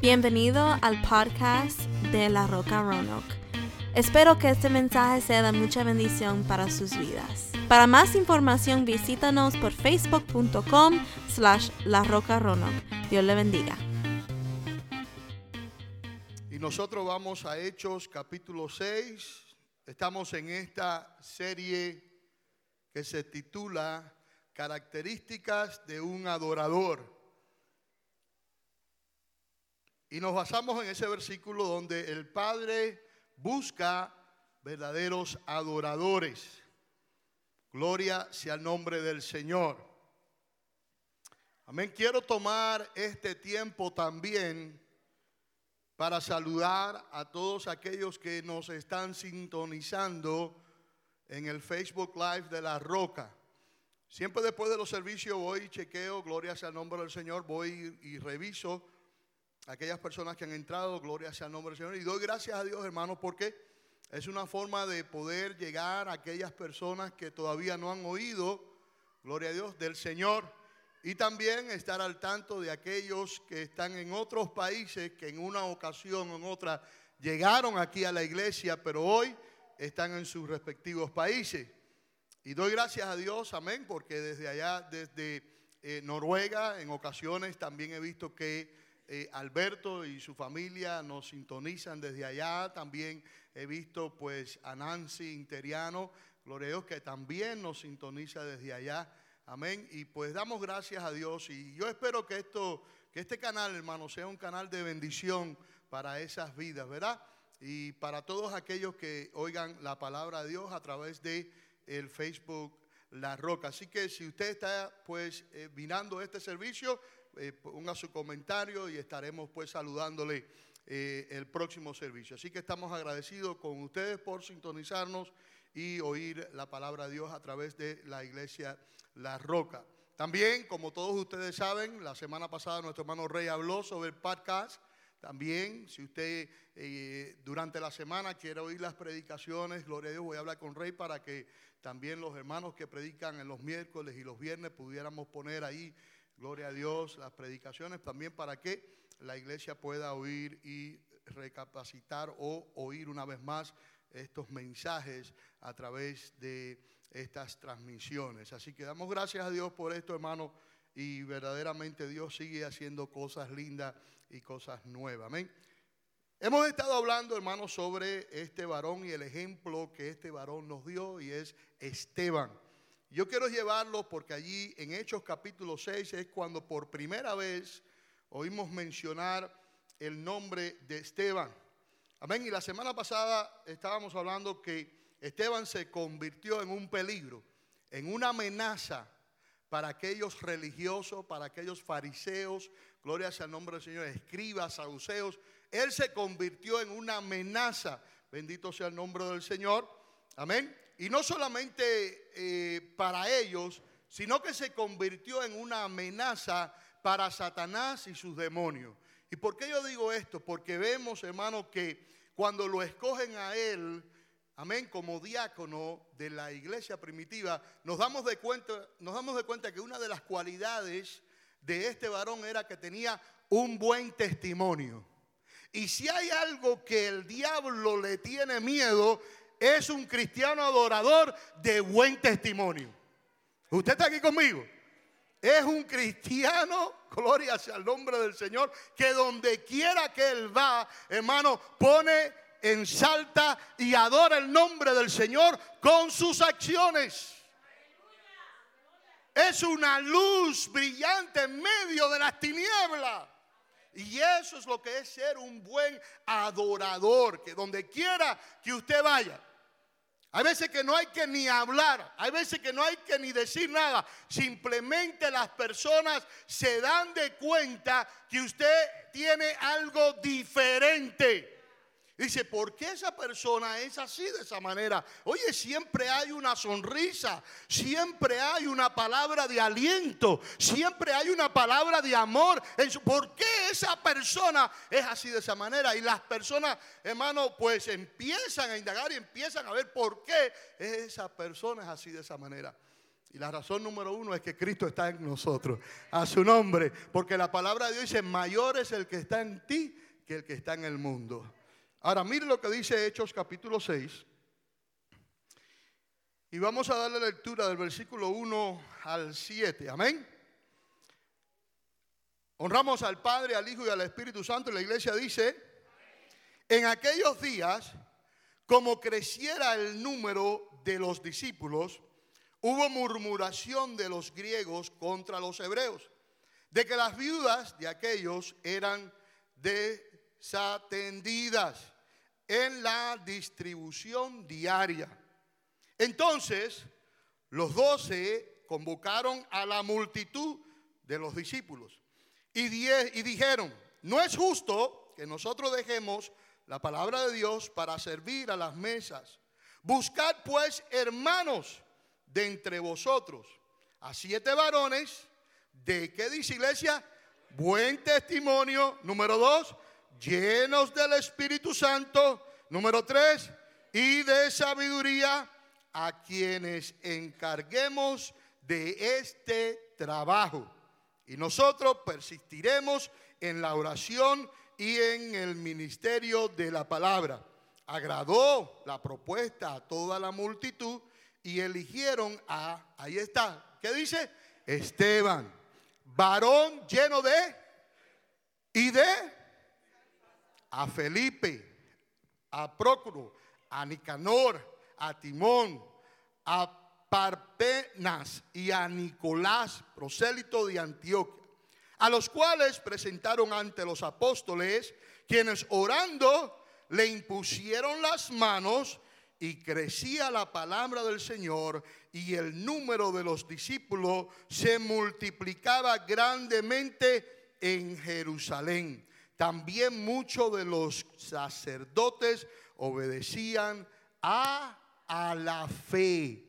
Bienvenido al podcast de La Roca Roanoke. Espero que este mensaje sea de mucha bendición para sus vidas. Para más información visítanos por facebook.com slash La Roca Roanoke. Dios le bendiga. Y nosotros vamos a Hechos capítulo 6. Estamos en esta serie que se titula Características de un adorador. Y nos basamos en ese versículo donde el Padre busca verdaderos adoradores. Gloria sea el nombre del Señor. Amén. Quiero tomar este tiempo también para saludar a todos aquellos que nos están sintonizando en el Facebook Live de La Roca. Siempre después de los servicios voy y chequeo, gloria sea el nombre del Señor, voy y reviso aquellas personas que han entrado, gloria sea el nombre del Señor. Y doy gracias a Dios, hermanos, porque es una forma de poder llegar a aquellas personas que todavía no han oído, gloria a Dios, del Señor. Y también estar al tanto de aquellos que están en otros países que en una ocasión o en otra llegaron aquí a la iglesia, pero hoy están en sus respectivos países. Y doy gracias a Dios, amén, porque desde allá, desde eh, Noruega, en ocasiones también he visto que eh, Alberto y su familia nos sintonizan desde allá. También he visto pues a Nancy Interiano, gloria a Dios, que también nos sintoniza desde allá. Amén. Y pues damos gracias a Dios. Y yo espero que esto, que este canal, hermano, sea un canal de bendición para esas vidas, ¿verdad? Y para todos aquellos que oigan la palabra de Dios a través de el Facebook La Roca. Así que si usted está pues eh, mirando este servicio, eh, ponga su comentario y estaremos pues saludándole eh, el próximo servicio. Así que estamos agradecidos con ustedes por sintonizarnos y oír la palabra de Dios a través de la iglesia La Roca. También, como todos ustedes saben, la semana pasada nuestro hermano Rey habló sobre el podcast. También, si usted eh, durante la semana quiere oír las predicaciones, gloria a Dios, voy a hablar con Rey para que también los hermanos que predican en los miércoles y los viernes pudiéramos poner ahí gloria a Dios, las predicaciones también para que la iglesia pueda oír y recapacitar o oír una vez más estos mensajes a través de estas transmisiones. Así que damos gracias a Dios por esto, hermano, y verdaderamente Dios sigue haciendo cosas lindas y cosas nuevas. Amén. Hemos estado hablando, hermano, sobre este varón y el ejemplo que este varón nos dio y es Esteban. Yo quiero llevarlo porque allí en Hechos capítulo 6 es cuando por primera vez oímos mencionar el nombre de Esteban. Amén. Y la semana pasada estábamos hablando que Esteban se convirtió en un peligro, en una amenaza para aquellos religiosos, para aquellos fariseos, gloria sea el nombre del Señor, escribas, saduceos. Él se convirtió en una amenaza, bendito sea el nombre del Señor. Amén. Y no solamente eh, para ellos, sino que se convirtió en una amenaza para Satanás y sus demonios. ¿Y por qué yo digo esto? Porque vemos, hermano, que cuando lo escogen a él, amén, como diácono de la iglesia primitiva, nos damos de cuenta, nos damos de cuenta que una de las cualidades de este varón era que tenía un buen testimonio. Y si hay algo que el diablo le tiene miedo, es un cristiano adorador de buen testimonio. ¿Usted está aquí conmigo? Es un cristiano, gloria sea el nombre del Señor, que donde quiera que él va, hermano, pone en salta y adora el nombre del Señor con sus acciones. Es una luz brillante en medio de las tinieblas. Y eso es lo que es ser un buen adorador, que donde quiera que usted vaya, hay veces que no hay que ni hablar, hay veces que no hay que ni decir nada. Simplemente las personas se dan de cuenta que usted tiene algo diferente. Dice, ¿por qué esa persona es así de esa manera? Oye, siempre hay una sonrisa, siempre hay una palabra de aliento, siempre hay una palabra de amor. ¿Por qué esa persona es así de esa manera? Y las personas, hermano, pues empiezan a indagar y empiezan a ver por qué esa persona es así de esa manera. Y la razón número uno es que Cristo está en nosotros, a su nombre, porque la palabra de Dios dice, mayor es el que está en ti que el que está en el mundo. Ahora, mire lo que dice Hechos capítulo 6. Y vamos a darle lectura del versículo 1 al 7. Amén. Honramos al Padre, al Hijo y al Espíritu Santo. Y la iglesia dice, en aquellos días, como creciera el número de los discípulos, hubo murmuración de los griegos contra los hebreos, de que las viudas de aquellos eran desatendidas en la distribución diaria. Entonces, los doce convocaron a la multitud de los discípulos y, y dijeron, no es justo que nosotros dejemos la palabra de Dios para servir a las mesas. Buscad pues, hermanos, de entre vosotros a siete varones, ¿de qué dice iglesia? Buen testimonio, número dos, llenos del Espíritu Santo, número tres, y de sabiduría, a quienes encarguemos de este trabajo. Y nosotros persistiremos en la oración y en el ministerio de la palabra. Agradó la propuesta a toda la multitud y eligieron a, ahí está, ¿qué dice? Esteban, varón lleno de, y de, a Felipe, a Prócuro, a Nicanor, a Timón, a Parpenas y a Nicolás, prosélito de Antioquia, a los cuales presentaron ante los apóstoles, quienes orando le impusieron las manos y crecía la palabra del Señor y el número de los discípulos se multiplicaba grandemente en Jerusalén. También muchos de los sacerdotes obedecían a, a la fe.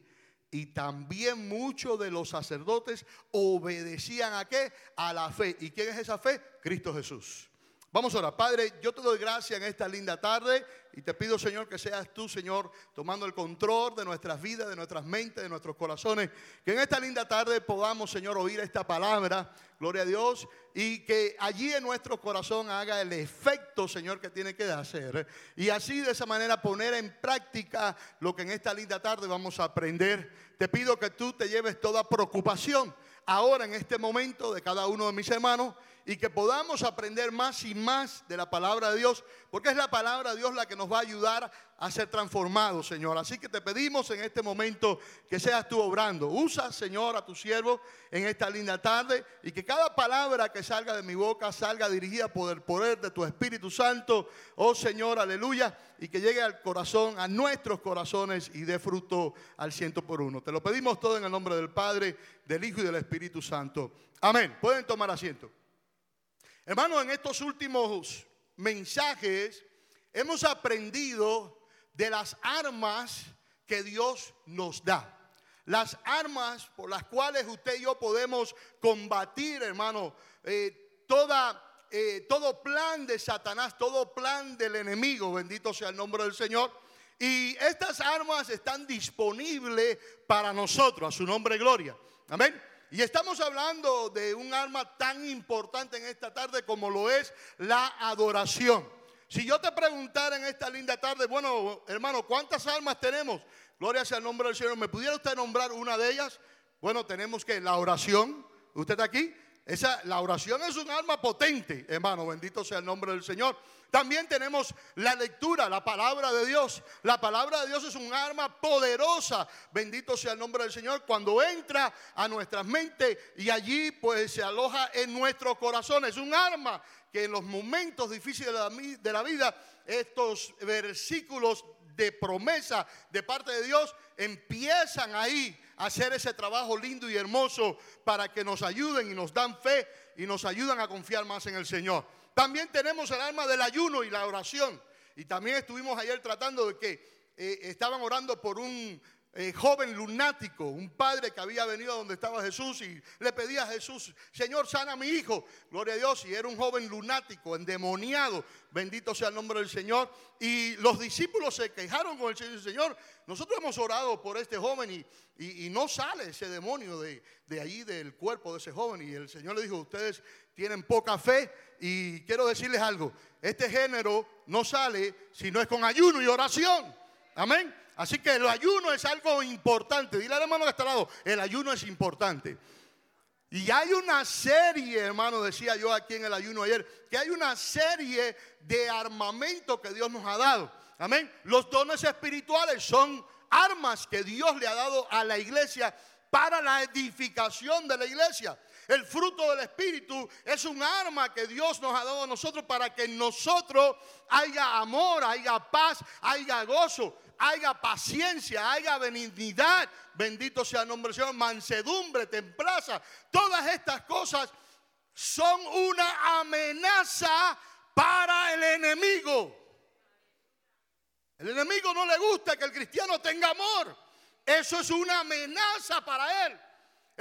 Y también muchos de los sacerdotes obedecían a qué? A la fe. ¿Y quién es esa fe? Cristo Jesús. Vamos ahora, Padre, yo te doy gracias en esta linda tarde y te pido, Señor, que seas tú, Señor, tomando el control de nuestras vidas, de nuestras mentes, de nuestros corazones. Que en esta linda tarde podamos, Señor, oír esta palabra, gloria a Dios, y que allí en nuestro corazón haga el efecto, Señor, que tiene que hacer. Y así de esa manera poner en práctica lo que en esta linda tarde vamos a aprender. Te pido que tú te lleves toda preocupación ahora en este momento de cada uno de mis hermanos y que podamos aprender más y más de la palabra de Dios, porque es la palabra de Dios la que nos va a ayudar a ser transformados, Señor. Así que te pedimos en este momento que seas tú obrando. Usa, Señor, a tu siervo en esta linda tarde y que cada palabra que salga de mi boca salga dirigida por el poder de tu Espíritu Santo, oh Señor, aleluya, y que llegue al corazón, a nuestros corazones y dé fruto al ciento por uno. Te lo pedimos todo en el nombre del Padre, del Hijo y del Espíritu Santo. Amén. Pueden tomar asiento. Hermano, en estos últimos mensajes hemos aprendido de las armas que Dios nos da. Las armas por las cuales usted y yo podemos combatir, hermano, eh, toda, eh, todo plan de Satanás, todo plan del enemigo, bendito sea el nombre del Señor. Y estas armas están disponibles para nosotros, a su nombre gloria. Amén. Y estamos hablando de un arma tan importante en esta tarde como lo es la adoración. Si yo te preguntara en esta linda tarde, bueno, hermano, ¿cuántas armas tenemos? Gloria sea el nombre del Señor. ¿Me pudiera usted nombrar una de ellas? Bueno, tenemos que la oración. ¿Usted está aquí? Esa, la oración es un arma potente, hermano. Bendito sea el nombre del Señor. También tenemos la lectura, la palabra de Dios. La palabra de Dios es un arma poderosa. Bendito sea el nombre del Señor. Cuando entra a nuestras mentes y allí pues se aloja en nuestro corazón. Es un arma que en los momentos difíciles de la vida, estos versículos de promesa de parte de Dios empiezan ahí a hacer ese trabajo lindo y hermoso para que nos ayuden y nos dan fe y nos ayudan a confiar más en el Señor. También tenemos el alma del ayuno y la oración. Y también estuvimos ayer tratando de que eh, estaban orando por un, eh, joven lunático, un padre que había venido donde estaba Jesús y le pedía a Jesús, Señor, sana a mi hijo. Gloria a Dios. Y era un joven lunático, endemoniado. Bendito sea el nombre del Señor. Y los discípulos se quejaron con el Señor. Señor, nosotros hemos orado por este joven y, y, no sale ese demonio de, de ahí del cuerpo de ese joven. Y el Señor le dijo, ustedes tienen poca fe y quiero decirles algo. Este género no sale si no es con ayuno y oración. Amén. Así que el ayuno es algo importante. Dile al hermano que está lado, el ayuno es importante. Y hay una serie, hermano, decía yo aquí en el ayuno ayer, que hay una serie de armamento que Dios nos ha dado. Amén. Los dones espirituales son armas que Dios le ha dado a la iglesia para la edificación de la iglesia. El fruto del Espíritu es un arma que Dios nos ha dado a nosotros para que en nosotros haya amor, haya paz, haya gozo haya paciencia, haya benignidad, bendito sea el nombre del Señor, mansedumbre, templaza, todas estas cosas son una amenaza para el enemigo. El enemigo no le gusta que el cristiano tenga amor. Eso es una amenaza para él.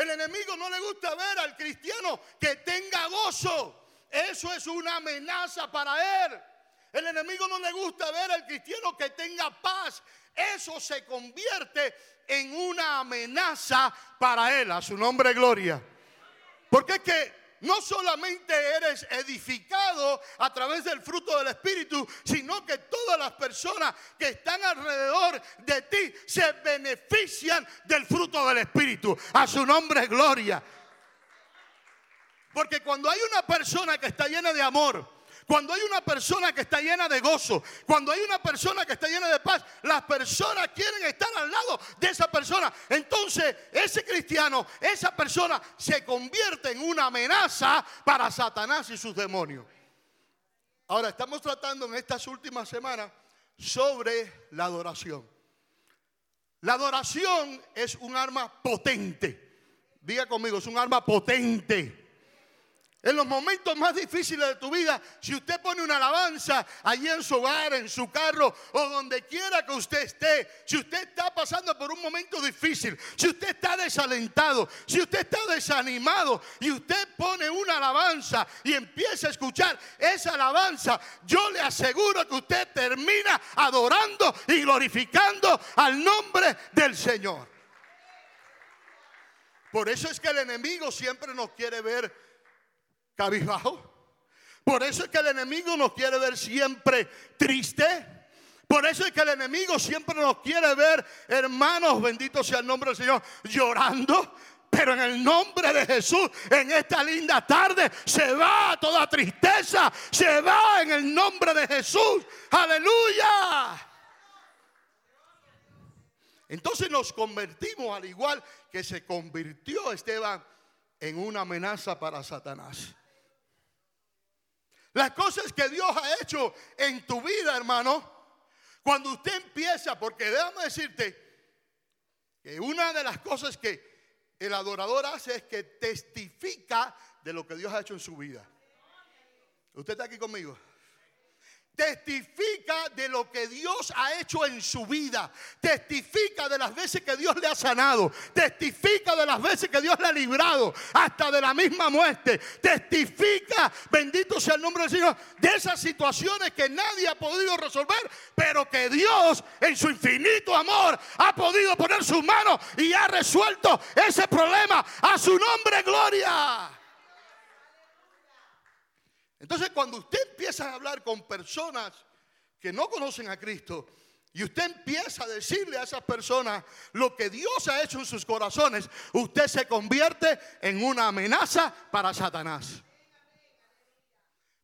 El enemigo no le gusta ver al cristiano que tenga gozo. Eso es una amenaza para él. El enemigo no le gusta ver al cristiano que tenga paz. Eso se convierte en una amenaza para él. A su nombre, gloria. Porque es que no solamente eres edificado a través del fruto del Espíritu, sino que todas las personas que están alrededor de ti se benefician del fruto del Espíritu. A su nombre, gloria. Porque cuando hay una persona que está llena de amor, cuando hay una persona que está llena de gozo, cuando hay una persona que está llena de paz, las personas quieren estar al lado de esa persona. Entonces, ese cristiano, esa persona se convierte en una amenaza para Satanás y sus demonios. Ahora, estamos tratando en estas últimas semanas sobre la adoración. La adoración es un arma potente. Diga conmigo, es un arma potente. En los momentos más difíciles de tu vida, si usted pone una alabanza allí en su hogar, en su carro o donde quiera que usted esté, si usted está pasando por un momento difícil, si usted está desalentado, si usted está desanimado y usted pone una alabanza y empieza a escuchar esa alabanza, yo le aseguro que usted termina adorando y glorificando al nombre del Señor. Por eso es que el enemigo siempre nos quiere ver cabizbajo. Por eso es que el enemigo nos quiere ver siempre triste. Por eso es que el enemigo siempre nos quiere ver, hermanos, bendito sea el nombre del Señor, llorando. Pero en el nombre de Jesús, en esta linda tarde, se va toda tristeza, se va en el nombre de Jesús. Aleluya. Entonces nos convertimos al igual que se convirtió Esteban en una amenaza para Satanás. Las cosas que Dios ha hecho en tu vida, hermano, cuando usted empieza, porque déjame decirte que una de las cosas que el adorador hace es que testifica de lo que Dios ha hecho en su vida. ¿Usted está aquí conmigo? Testifica de lo que Dios ha hecho en su vida. Testifica de las veces que Dios le ha sanado. Testifica de las veces que Dios le ha librado. Hasta de la misma muerte. Testifica, bendito sea el nombre del Señor, de esas situaciones que nadie ha podido resolver. Pero que Dios en su infinito amor ha podido poner su mano y ha resuelto ese problema. A su nombre, gloria. Entonces cuando usted empieza a hablar con personas que no conocen a Cristo, y usted empieza a decirle a esas personas lo que Dios ha hecho en sus corazones, usted se convierte en una amenaza para Satanás.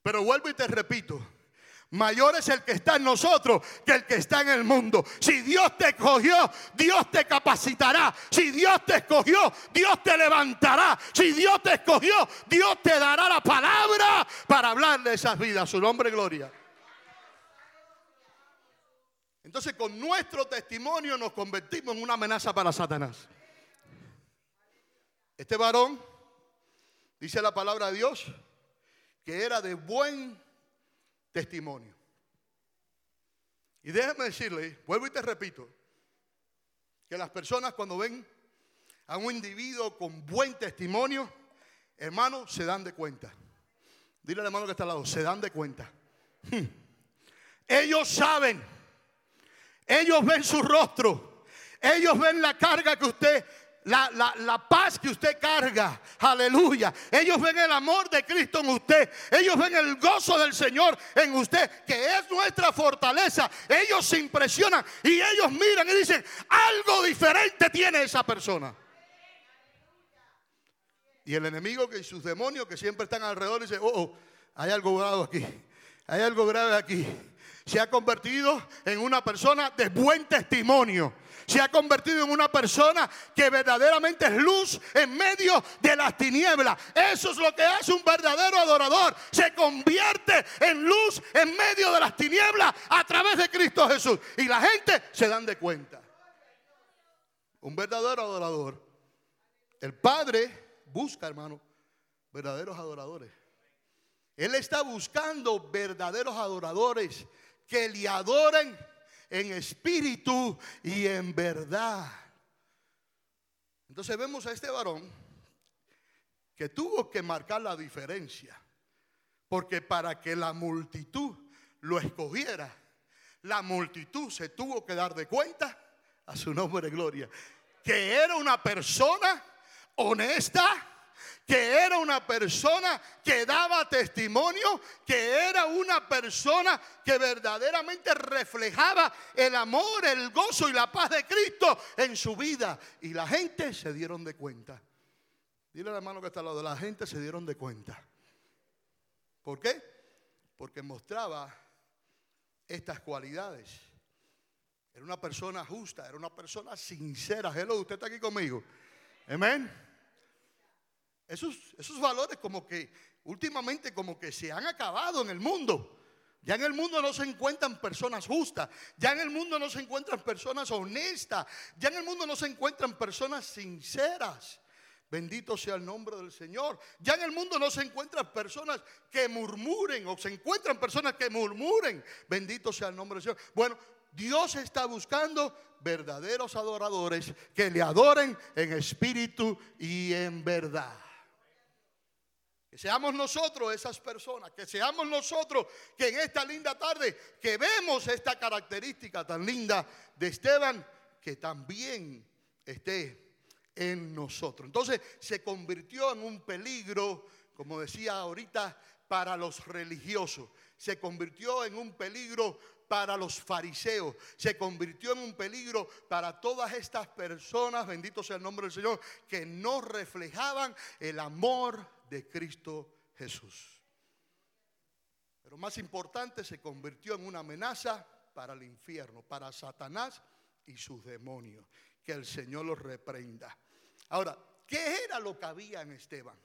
Pero vuelvo y te repito, Mayor es el que está en nosotros que el que está en el mundo. Si Dios te escogió, Dios te capacitará. Si Dios te escogió, Dios te levantará. Si Dios te escogió, Dios te dará la palabra para hablar de esas vidas. Su nombre, gloria. Entonces con nuestro testimonio nos convertimos en una amenaza para Satanás. Este varón, dice la palabra de Dios, que era de buen testimonio. Y déjame decirle, vuelvo y te repito, que las personas cuando ven a un individuo con buen testimonio, hermano, se dan de cuenta. Dile al hermano que está al lado, se dan de cuenta. Hmm. Ellos saben, ellos ven su rostro, ellos ven la carga que usted la, paz que usted carga. Aleluya. Ellos ven el amor de Cristo en usted. Ellos ven el gozo del Señor en usted, que es nuestra fortaleza. Ellos se impresionan y ellos miran y dicen, algo diferente tiene esa persona. Y el enemigo que y sus demonios que siempre están alrededor dice, oh, oh, hay algo grave aquí. Hay algo grave aquí. Se ha convertido en una persona de buen testimonio se ha convertido en una persona que verdaderamente es luz en medio de las tinieblas. Eso es lo que hace un verdadero adorador. Se convierte en luz en medio de las tinieblas a través de Cristo Jesús. Y la gente se dan de cuenta. Un verdadero adorador. El Padre busca, hermano, verdaderos adoradores. Él está buscando verdaderos adoradores que le adoren en espíritu y en verdad. Entonces vemos a este varón que tuvo que marcar la diferencia, porque para que la multitud lo escogiera, la multitud se tuvo que dar de cuenta a su nombre de gloria, que era una persona honesta, que era una persona que daba testimonio, que era una persona que verdaderamente reflejaba el amor, el gozo y la paz de Cristo en su vida. Y la gente se dieron de cuenta. Dile a la mano que está al lado, la gente se dieron de cuenta. ¿Por qué? Porque mostraba estas cualidades. Era una persona justa, era una persona sincera. Hello, usted está aquí conmigo. Amén. Esos, esos valores como que últimamente como que se han acabado en el mundo. Ya en el mundo no se encuentran personas justas, ya en el mundo no se encuentran personas honestas, ya en el mundo no se encuentran personas sinceras. Bendito sea el nombre del Señor. Ya en el mundo no se encuentran personas que murmuren o se encuentran personas que murmuren. Bendito sea el nombre del Señor. Bueno, Dios está buscando verdaderos adoradores que le adoren en espíritu y en verdad. Seamos nosotros esas personas, que seamos nosotros que en esta linda tarde, que vemos esta característica tan linda de Esteban, que también esté en nosotros. Entonces se convirtió en un peligro, como decía ahorita, para los religiosos. Se convirtió en un peligro para los fariseos, se convirtió en un peligro para todas estas personas, bendito sea el nombre del Señor, que no reflejaban el amor de Cristo Jesús. Pero más importante, se convirtió en una amenaza para el infierno, para Satanás y sus demonios. Que el Señor los reprenda. Ahora, ¿qué era lo que había en Esteban?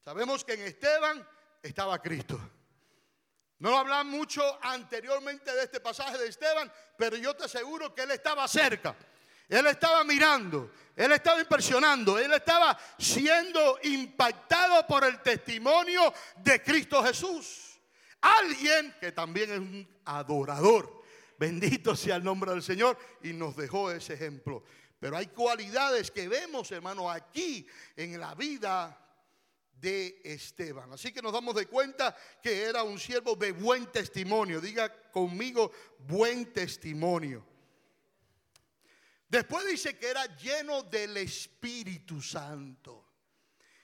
Sabemos que en Esteban estaba Cristo. No hablan mucho anteriormente de este pasaje de Esteban, pero yo te aseguro que él estaba cerca. Él estaba mirando, él estaba impresionando, él estaba siendo impactado por el testimonio de Cristo Jesús. Alguien que también es un adorador. Bendito sea el nombre del Señor y nos dejó ese ejemplo. Pero hay cualidades que vemos, hermano, aquí en la vida de Esteban. Así que nos damos de cuenta que era un siervo de buen testimonio. Diga conmigo, buen testimonio. Después dice que era lleno del Espíritu Santo.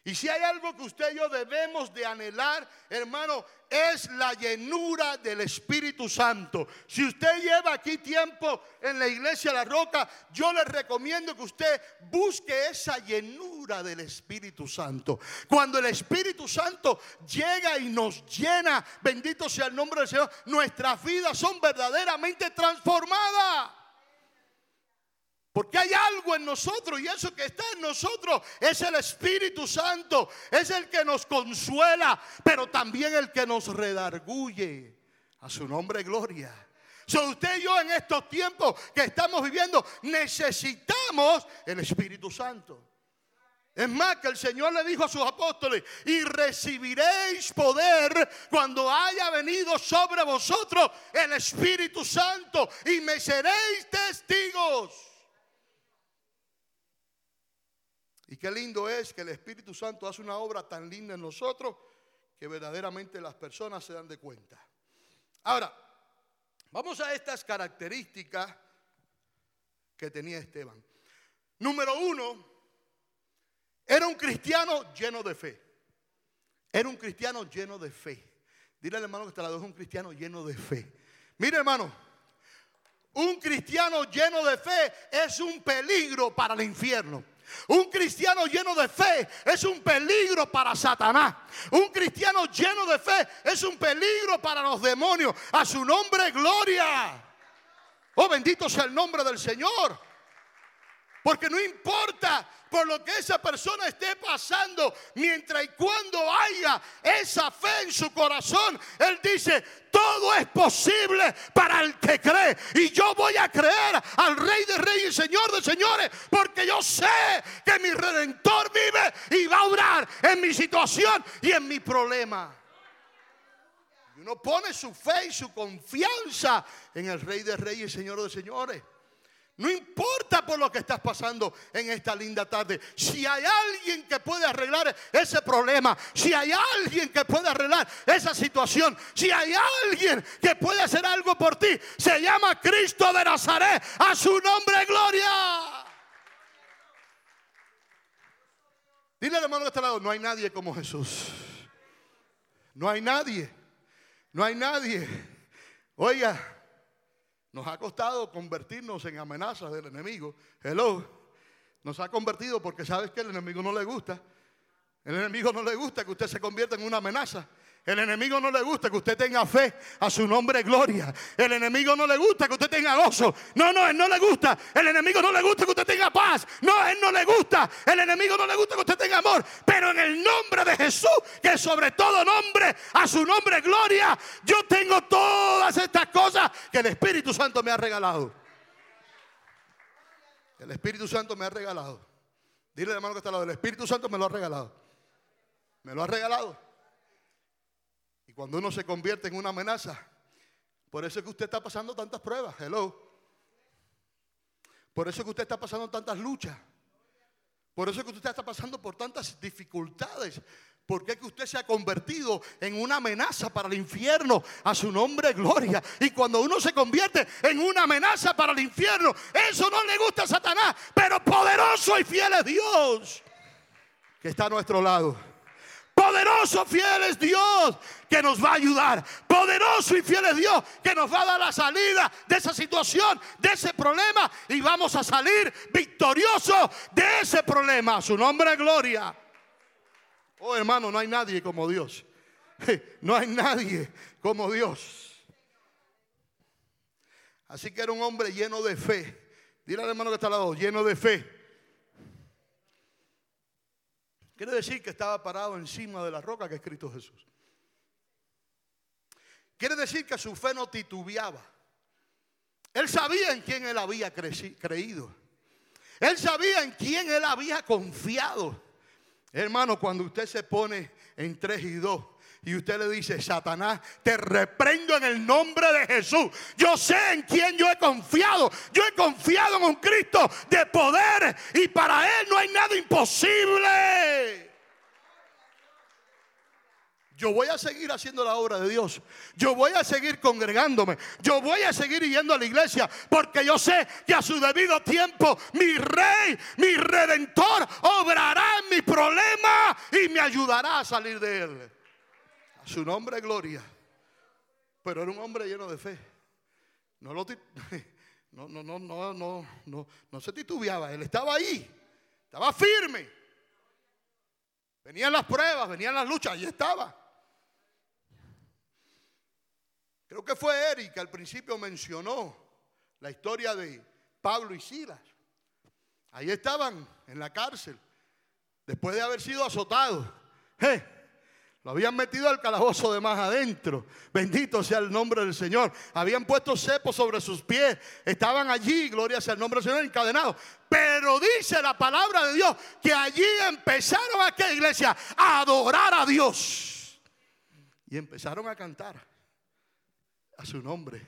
Y si hay algo que usted y yo debemos de anhelar, hermano, es la llenura del Espíritu Santo. Si usted lleva aquí tiempo en la iglesia La Roca, yo le recomiendo que usted busque esa llenura del Espíritu Santo. Cuando el Espíritu Santo llega y nos llena, bendito sea el nombre del Señor, nuestras vidas son verdaderamente transformadas. Porque hay algo en nosotros y eso que está en nosotros es el Espíritu Santo. Es el que nos consuela, pero también el que nos redarguye. A su nombre, gloria. So, usted y yo en estos tiempos que estamos viviendo necesitamos el Espíritu Santo. Es más que el Señor le dijo a sus apóstoles, y recibiréis poder cuando haya venido sobre vosotros el Espíritu Santo y me seréis testigos. Y qué lindo es que el Espíritu Santo hace una obra tan linda en nosotros que verdaderamente las personas se dan de cuenta. Ahora, vamos a estas características que tenía Esteban. Número uno, era un cristiano lleno de fe. Era un cristiano lleno de fe. Dile al hermano que está al lado, es un cristiano lleno de fe. Mire hermano, un cristiano lleno de fe es un peligro para el infierno. Un cristiano lleno de fe es un peligro para Satanás. Un cristiano lleno de fe es un peligro para los demonios. A su nombre, gloria. Oh, bendito sea el nombre del Señor. Porque no importa por lo que esa persona esté pasando, mientras y cuando haya esa fe en su corazón, Él dice, todo es posible para el que cree. Y yo voy a creer al Rey de Reyes y Señor de Señores, porque yo sé que mi Redentor vive y va a obrar en mi situación y en mi problema. Y uno pone su fe y su confianza en el Rey de Reyes y Señor de Señores. No importa por lo que estás pasando en esta linda tarde. Si hay alguien que puede arreglar ese problema, si hay alguien que puede arreglar esa situación, si hay alguien que puede hacer algo por ti, se llama Cristo de Nazaret. A su nombre, gloria. Dile al hermano de este lado, no hay nadie como Jesús. No hay nadie. No hay nadie. Oiga, nos ha costado convertirnos en amenazas del enemigo. Hello. Nos ha convertido porque sabes que el enemigo no le gusta. El enemigo no le gusta que usted se convierta en una amenaza. El enemigo no le gusta que usted tenga fe a su nombre gloria. El enemigo no le gusta que usted tenga gozo. No, no, él no le gusta. El enemigo no le gusta que usted tenga paz. No, él no le gusta. El enemigo no le gusta que usted tenga amor. Pero en el nombre de Jesús, que sobre todo nombre, a su nombre gloria, yo tengo todas estas cosas que el Espíritu Santo me ha regalado. El Espíritu Santo me ha regalado. Dile hermano que está al lado, el Espíritu Santo me lo ha regalado. Me lo ha regalado cuando uno se convierte en una amenaza, por eso es que usted está pasando tantas pruebas. Hello. Por eso es que usted está pasando tantas luchas. Por eso es que usted está pasando por tantas dificultades. Porque es que usted se ha convertido en una amenaza para el infierno a su nombre gloria. Y cuando uno se convierte en una amenaza para el infierno, eso no le gusta a Satanás. Pero poderoso y fiel es Dios que está a nuestro lado. Poderoso, fiel es Dios que nos va a ayudar. Poderoso y fiel es Dios que nos va a dar la salida de esa situación, de ese problema. Y vamos a salir victoriosos de ese problema. Su nombre es gloria. Oh hermano, no hay nadie como Dios. No hay nadie como Dios. Así que era un hombre lleno de fe. Dile al hermano que está al lado, lleno de fe. Quiere decir que estaba parado encima de la roca que es Cristo Jesús. Quiere decir que su fe no titubeaba. Él sabía en quién él había creído. Él sabía en quién él había confiado. Hermano, cuando usted se pone en tres y dos y usted le dice, Satanás, te reprendo en el nombre de Jesús. Yo sé en quién yo he confiado. Yo he confiado en un Cristo de poder y para Él no hay nada imposible. Yo voy a seguir haciendo la obra de Dios. Yo voy a seguir congregándome. Yo voy a seguir yendo a la iglesia. Porque yo sé que a su debido tiempo mi rey, mi redentor, obrará en mi problema y me ayudará a salir de él su nombre gloria. Pero era un hombre lleno de fe. No, lo, no, no, no, no, no, no, se titubeaba. Él estaba ahí. Estaba firme. Venían las pruebas, venían las luchas. Ahí estaba. Creo que fue Eric que al principio mencionó la historia de Pablo y Silas. Ahí estaban en la cárcel, después de haber sido azotados. Lo habían metido al calabozo de más adentro. Bendito sea el nombre del Señor. Habían puesto cepo sobre sus pies. Estaban allí, gloria sea el nombre del Señor, encadenados. Pero dice la palabra de Dios que allí empezaron aquella iglesia a adorar a Dios. Y empezaron a cantar a su nombre.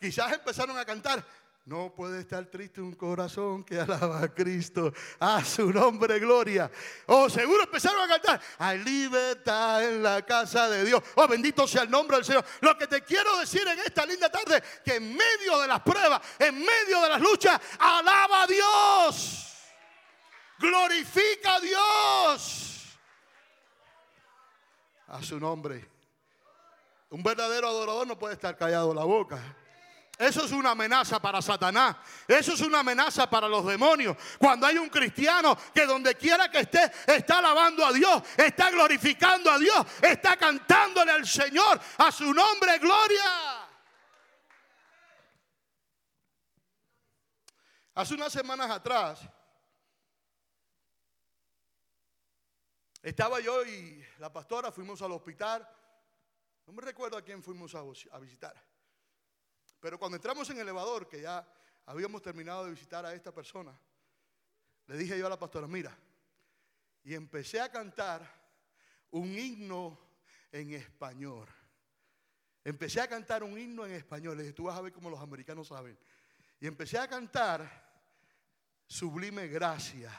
quizás empezaron a cantar No puede estar triste un corazón que alaba a Cristo. A su nombre, gloria. Oh, seguro empezaron a cantar. Hay libertad en la casa de Dios. Oh, bendito sea el nombre del Señor. Lo que te quiero decir en esta linda tarde, que en medio de las pruebas, en medio de las luchas, alaba a Dios. Glorifica a Dios. A su nombre. Un verdadero adorador no puede estar callado la boca. Eso es una amenaza para Satanás. Eso es una amenaza para los demonios. Cuando hay un cristiano que donde quiera que esté está alabando a Dios, está glorificando a Dios, está cantándole al Señor a su nombre gloria. Hace unas semanas atrás estaba yo y la pastora fuimos al hospital. No me recuerdo a quién fuimos a visitar. Pero cuando entramos en el elevador, que ya habíamos terminado de visitar a esta persona, le dije yo a la pastora, mira, y empecé a cantar un himno en español. Empecé a cantar un himno en español. Le dije, tú vas a ver cómo los americanos saben. Y empecé a cantar Sublime Gracia,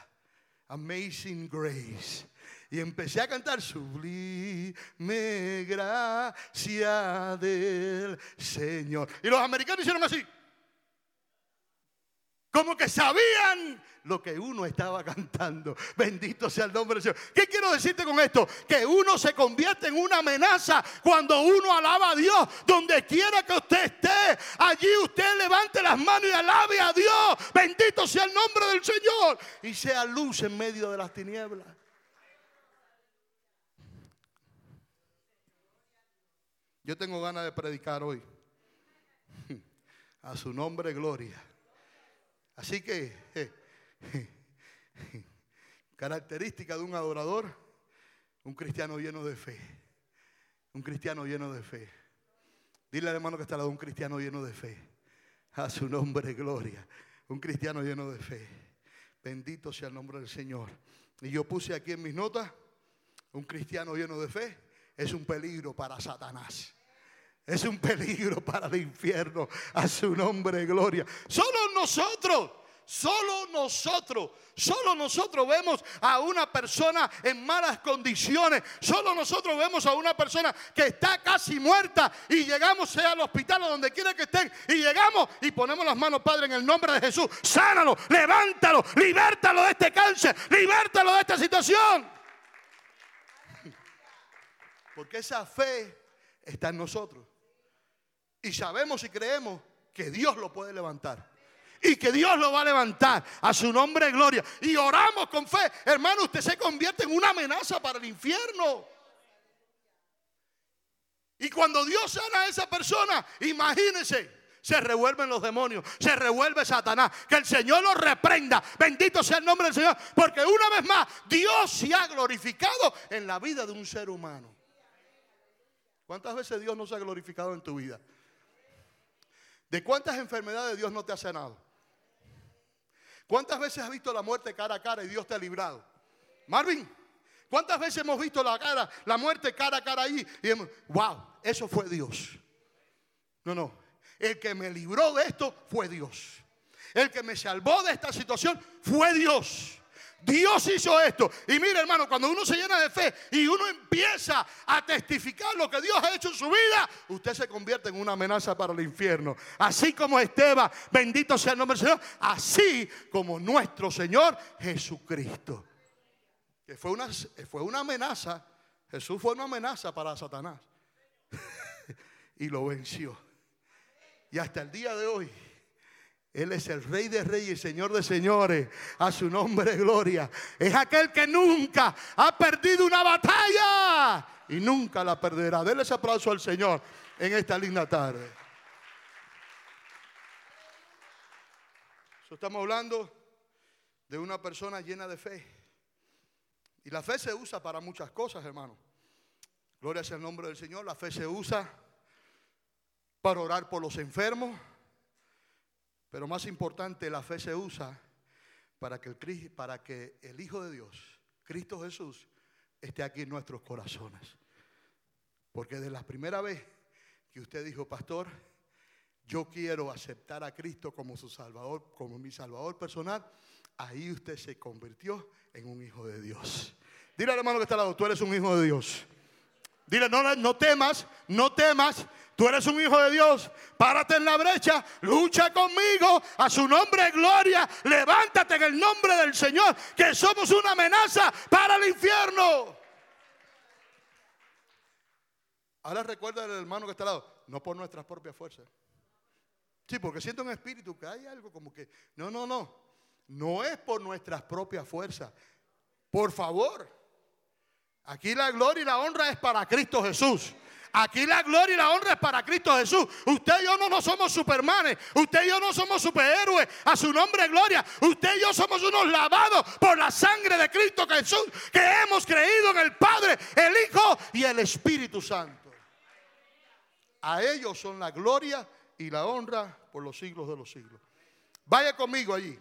Amazing Grace. Y empecé a cantar sublime gracia del Señor. Y los americanos hicieron así. Como que sabían lo que uno estaba cantando. Bendito sea el nombre del Señor. ¿Qué quiero decirte con esto? Que uno se convierte en una amenaza cuando uno alaba a Dios. Donde quiera que usted esté, allí usted levante las manos y alabe a Dios. Bendito sea el nombre del Señor. Y sea luz en medio de las tinieblas. Yo tengo ganas de predicar hoy. A su nombre, gloria. Así que, característica de un adorador, un cristiano lleno de fe. Un cristiano lleno de fe. Dile al hermano que está al lado, un cristiano lleno de fe. A su nombre, gloria. Un cristiano lleno de fe. Bendito sea el nombre del Señor. Y yo puse aquí en mis notas, un cristiano lleno de fe es un peligro para Satanás. Es un peligro para el infierno. A su nombre, gloria. Solo nosotros. Solo nosotros, solo nosotros vemos a una persona en malas condiciones. Solo nosotros vemos a una persona que está casi muerta y llegamos sea al hospital o donde quiera que estén y llegamos y ponemos las manos, Padre, en el nombre de Jesús. Sánalo, levántalo, libértalo de este cáncer, libértalo de esta situación. Porque esa fe está en nosotros. Y sabemos y creemos que Dios lo puede levantar. Y que Dios lo va a levantar a su nombre de gloria. Y oramos con fe. Hermano, usted se convierte en una amenaza para el infierno. Y cuando Dios sana a esa persona, imagínense, se revuelven los demonios, se revuelve Satanás. Que el Señor lo reprenda. Bendito sea el nombre del Señor. Porque una vez más, Dios se ha glorificado en la vida de un ser humano. ¿Cuántas veces Dios no se ha glorificado en tu vida? ¿De cuántas enfermedades Dios no te ha sanado? ¿Cuántas veces has visto la muerte cara a cara y Dios te ha librado? Marvin, ¿cuántas veces hemos visto la cara, la muerte cara a cara ahí y hemos, wow, eso fue Dios? No, no. El que me libró de esto fue Dios. El que me salvó de esta situación fue Dios. Dios hizo esto. Y mire, hermano, cuando uno se llena de fe y uno empieza a testificar lo que Dios ha hecho en su vida, usted se convierte en una amenaza para el infierno. Así como Esteban, bendito sea el nombre del Señor, así como nuestro Señor Jesucristo. Que fue una, fue una amenaza. Jesús fue una amenaza para Satanás. y lo venció. Y hasta el día de hoy él es el rey de reyes y señor de señores. A su nombre, gloria. Es aquel que nunca ha perdido una batalla y nunca la perderá. Denle ese aplauso al Señor en esta linda tarde. estamos hablando de una persona llena de fe. Y la fe se usa para muchas cosas, hermano. Gloria sea el nombre del Señor. La fe se usa para orar por los enfermos pero más importante, la fe se usa para que, el, para que el Hijo de Dios, Cristo Jesús, esté aquí en nuestros corazones. Porque de la primera vez que usted dijo, pastor, yo quiero aceptar a Cristo como su Salvador, como mi Salvador personal, ahí usted se convirtió en un hijo de Dios. Dile al hermano que está al lado, tú eres un hijo de Dios. Dile, no, no temas, no temas. Tú eres un hijo de Dios. Párate en la brecha, lucha conmigo. A su nombre, gloria. Levántate en el nombre del Señor, que somos una amenaza para el infierno. Ahora recuerda al hermano que está al lado, no por nuestras propias fuerzas. Sí, porque siento en espíritu que hay algo como que, no, no, no. No es por nuestras propias fuerzas. Por favor. Aquí la gloria y la honra es para Cristo Jesús. Aquí la gloria y la honra es para Cristo Jesús. Usted y yo no, no somos supermanes. Usted y yo no somos superhéroes. A su nombre gloria. Usted y yo somos unos lavados por la sangre de Cristo Jesús. Que hemos creído en el Padre, el Hijo y el Espíritu Santo. A ellos son la gloria y la honra por los siglos de los siglos. Vaya conmigo allí.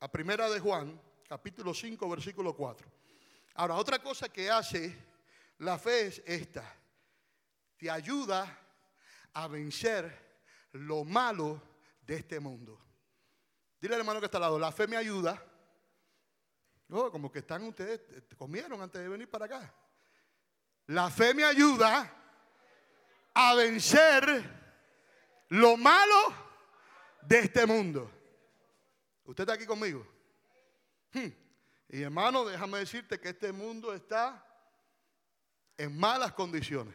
A primera de Juan capítulo 5, versículo 4. Ahora, otra cosa que hace la fe es esta. Te ayuda a vencer lo malo de este mundo. Dile al hermano que está al lado, la fe me ayuda. No, como que están ustedes, comieron antes de venir para acá. La fe me ayuda a vencer lo malo de este mundo. ¿Usted está aquí conmigo? Hmm. Y hermano, déjame decirte que este mundo está en malas condiciones.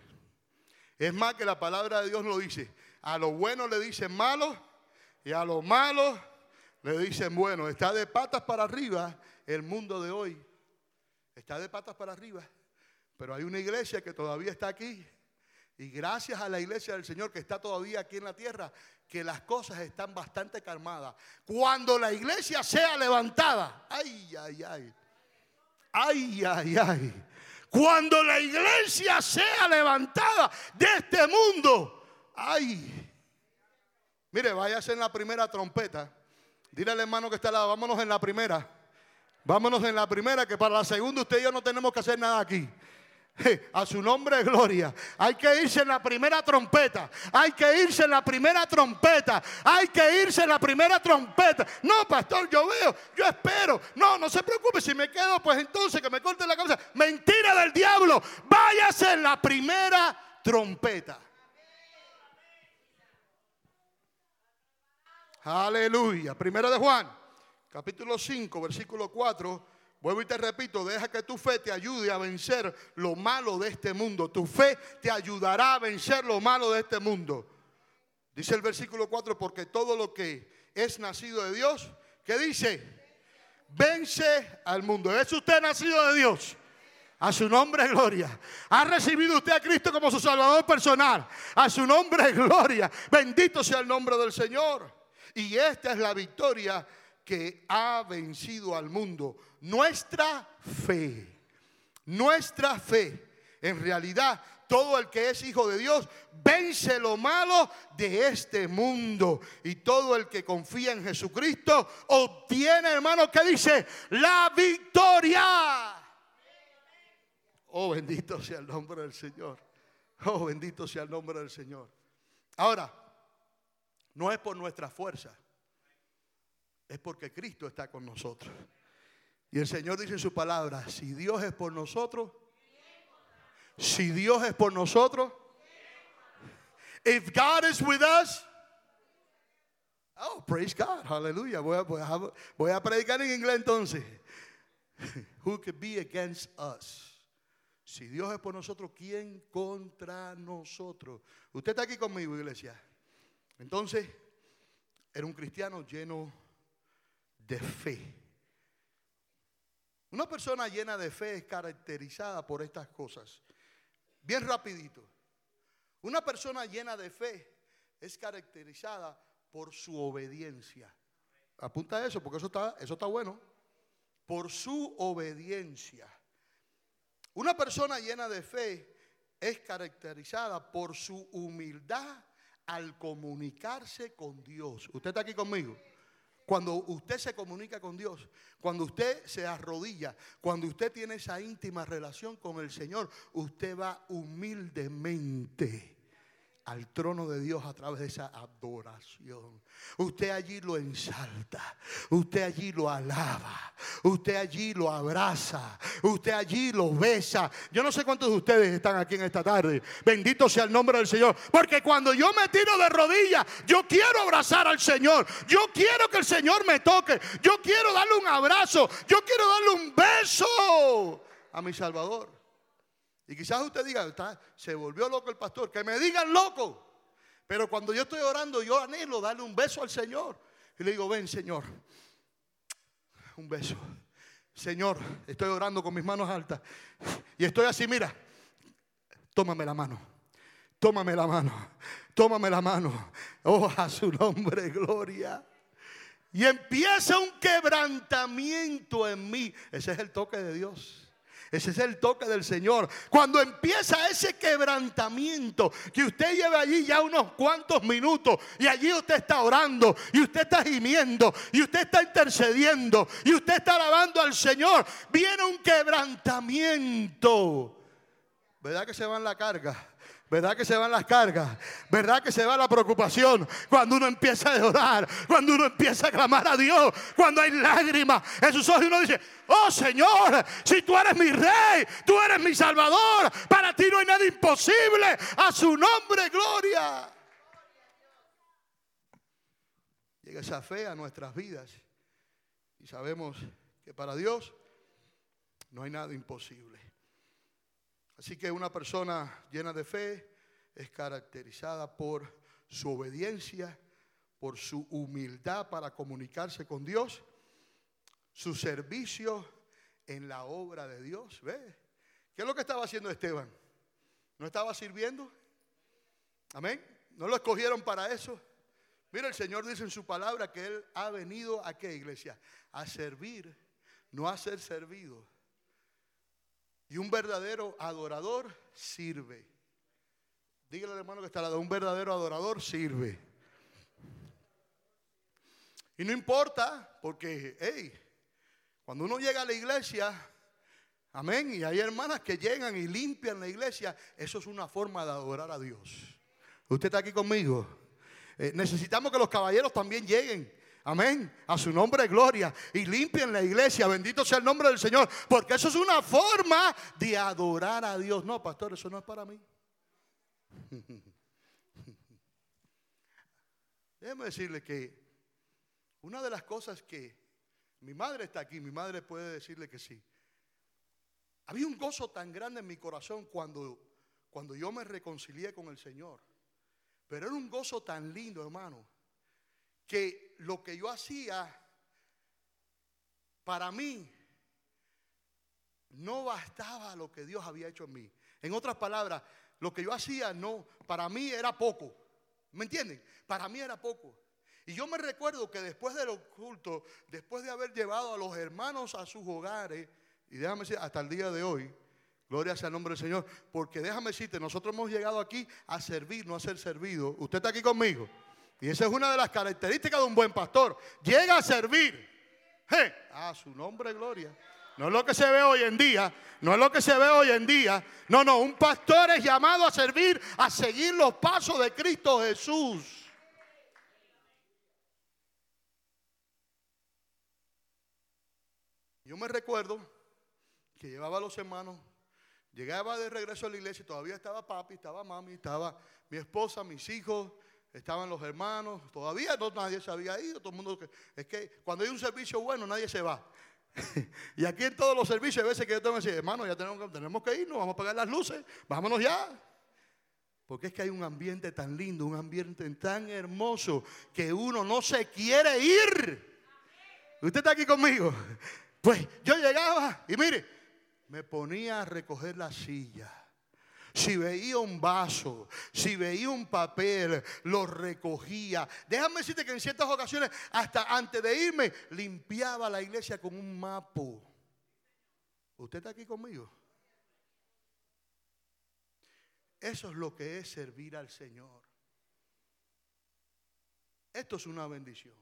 Es más que la palabra de Dios lo dice. A lo bueno le dicen malo y a lo malo le dicen bueno. Está de patas para arriba el mundo de hoy. Está de patas para arriba. Pero hay una iglesia que todavía está aquí. Y gracias a la iglesia del Señor que está todavía aquí en la tierra, que las cosas están bastante calmadas. Cuando la iglesia sea levantada, ay, ay, ay, ay, ay, ay. Cuando la iglesia sea levantada de este mundo, ay. Mire, váyase en la primera trompeta. Dile al hermano que está al lado, vámonos en la primera. Vámonos en la primera, que para la segunda usted y yo no tenemos que hacer nada aquí. A su nombre gloria. Hay que irse en la primera trompeta. Hay que irse en la primera trompeta. Hay que irse en la primera trompeta. No, pastor, yo veo, yo espero. No, no se preocupe. Si me quedo, pues entonces que me corte la cabeza. Mentira del diablo. Váyase en la primera trompeta. Aleluya. Primera de Juan, capítulo 5, versículo 4 Vuelvo y te repito, deja que tu fe te ayude a vencer lo malo de este mundo. Tu fe te ayudará a vencer lo malo de este mundo. Dice el versículo 4, porque todo lo que es nacido de Dios, ¿qué dice? Vence al mundo. ¿Es usted nacido de Dios? A su nombre gloria. Ha recibido usted a Cristo como su Salvador personal. A su nombre gloria. Bendito sea el nombre del Señor. Y esta es la victoria que ha vencido al mundo. Nuestra fe, nuestra fe, en realidad todo el que es hijo de Dios vence lo malo de este mundo. Y todo el que confía en Jesucristo obtiene, hermano, que dice, la victoria. Oh, bendito sea el nombre del Señor. Oh, bendito sea el nombre del Señor. Ahora, no es por nuestra fuerza es porque Cristo está con nosotros. Y el Señor dice en su palabra, si Dios es por nosotros, si Dios es por nosotros, if God is with us, oh, praise God, hallelujah. Voy a, predicar en inglés entonces. Who could be against us? Si Dios es por nosotros, ¿quién contra nosotros? Usted está aquí conmigo, iglesia. Entonces, era un cristiano lleno de fe. Una persona llena de fe es caracterizada por estas cosas. Bien rapidito. Una persona llena de fe es caracterizada por su obediencia. Apunta eso porque eso está, eso está bueno. Por su obediencia. Una persona llena de fe es caracterizada por su humildad al comunicarse con Dios. ¿Usted está aquí conmigo? Cuando usted se comunica con Dios, cuando usted se arrodilla, cuando usted tiene esa íntima relación con el Señor, usted va humildemente al trono de Dios a través de esa adoración. Usted allí lo ensalta, usted allí lo alaba, usted allí lo abraza, usted allí lo besa. Yo no sé cuántos de ustedes están aquí en esta tarde. Bendito sea el nombre del Señor. Porque cuando yo me tiro de rodillas, yo quiero abrazar al Señor. Yo quiero que el Señor me toque. Yo quiero darle un abrazo. Yo quiero darle un beso a mi Salvador. Y quizás usted diga, está, se volvió loco el pastor, que me digan loco. Pero cuando yo estoy orando, yo anhelo darle un beso al Señor. Y le digo, ven Señor, un beso. Señor, estoy orando con mis manos altas. Y estoy así, mira, tómame la mano. Tómame la mano. Tómame la mano. Oh, a su nombre, gloria. Y empieza un quebrantamiento en mí. Ese es el toque de Dios. Ese es el toque del Señor. Cuando empieza ese quebrantamiento, que usted lleva allí ya unos cuantos minutos y allí usted está orando y usted está gimiendo y usted está intercediendo y usted está alabando al Señor, viene un quebrantamiento. ¿Verdad que se va en la carga? ¿Verdad que se van las cargas? ¿Verdad que se va la preocupación? Cuando uno empieza a llorar, cuando uno empieza a clamar a Dios, cuando hay lágrimas en sus ojos y uno dice, oh Señor, si tú eres mi rey, tú eres mi salvador, para ti no hay nada imposible, a su nombre, gloria. Llega esa fe a nuestras vidas y sabemos que para Dios no hay nada imposible. Así que una persona llena de fe es caracterizada por su obediencia, por su humildad para comunicarse con Dios, su servicio en la obra de Dios. ¿Ve? ¿Qué es lo que estaba haciendo Esteban? ¿No estaba sirviendo? Amén. ¿No lo escogieron para eso? Mira, el Señor dice en su palabra que Él ha venido a qué iglesia? A servir, no a ser servido. Y un verdadero adorador sirve. Dígale hermano que está al lado, un verdadero adorador sirve. Y no importa, porque, hey, cuando uno llega a la iglesia, amén, y hay hermanas que llegan y limpian la iglesia, eso es una forma de adorar a Dios. ¿Usted está aquí conmigo? Eh, necesitamos que los caballeros también lleguen Amén. A su nombre, gloria. Y limpien la iglesia. Bendito sea el nombre del Señor. Porque eso es una forma de adorar a Dios. No, pastor, eso no es para mí. Déjeme decirle que una de las cosas que mi madre está aquí, mi madre puede decirle que sí. Había un gozo tan grande en mi corazón cuando, cuando yo me reconcilié con el Señor. Pero era un gozo tan lindo, hermano que lo que yo hacía para mí no bastaba lo que Dios había hecho en mí. En otras palabras, lo que yo hacía no, para mí era poco. ¿Me entienden? Para mí era poco. Y yo me recuerdo que después del oculto, después de haber llevado a los hermanos a sus hogares, y déjame decir, hasta el día de hoy, gloria sea el nombre del Señor, porque déjame decirte, nosotros hemos llegado aquí a servir, no a ser servido. ¿Usted está aquí conmigo? Y esa es una de las características de un buen pastor. Llega a servir. a su nombre, gloria. No es lo que se ve hoy en día. No es lo que se ve hoy en día. No, no. Un pastor es llamado a servir, a seguir los pasos de Cristo Jesús. Yo me recuerdo que llevaba a los hermanos, llegaba de regreso a la iglesia, y todavía estaba papi, estaba mami, estaba mi esposa, mis hijos, estaban los hermanos, todavía no nadie se había ido, todo el mundo, es que cuando hay un servicio bueno nadie se va. y aquí en todos los servicios hay veces que yo tengo que decir, hermano, ya tenemos, tenemos que irnos, vamos a apagar las luces, vámonos ya. Porque es que hay un ambiente tan lindo, un ambiente tan hermoso que uno no se quiere ir. ¿Usted está aquí conmigo? Pues yo llegaba y mire, me ponía a recoger la silla si veía un vaso, si veía un papel, lo recogía. Déjame decirte que en ciertas ocasiones, hasta antes de irme, limpiaba la iglesia con un mapo. ¿Usted está aquí conmigo? Eso es lo que es servir al Señor. Esto es una bendición.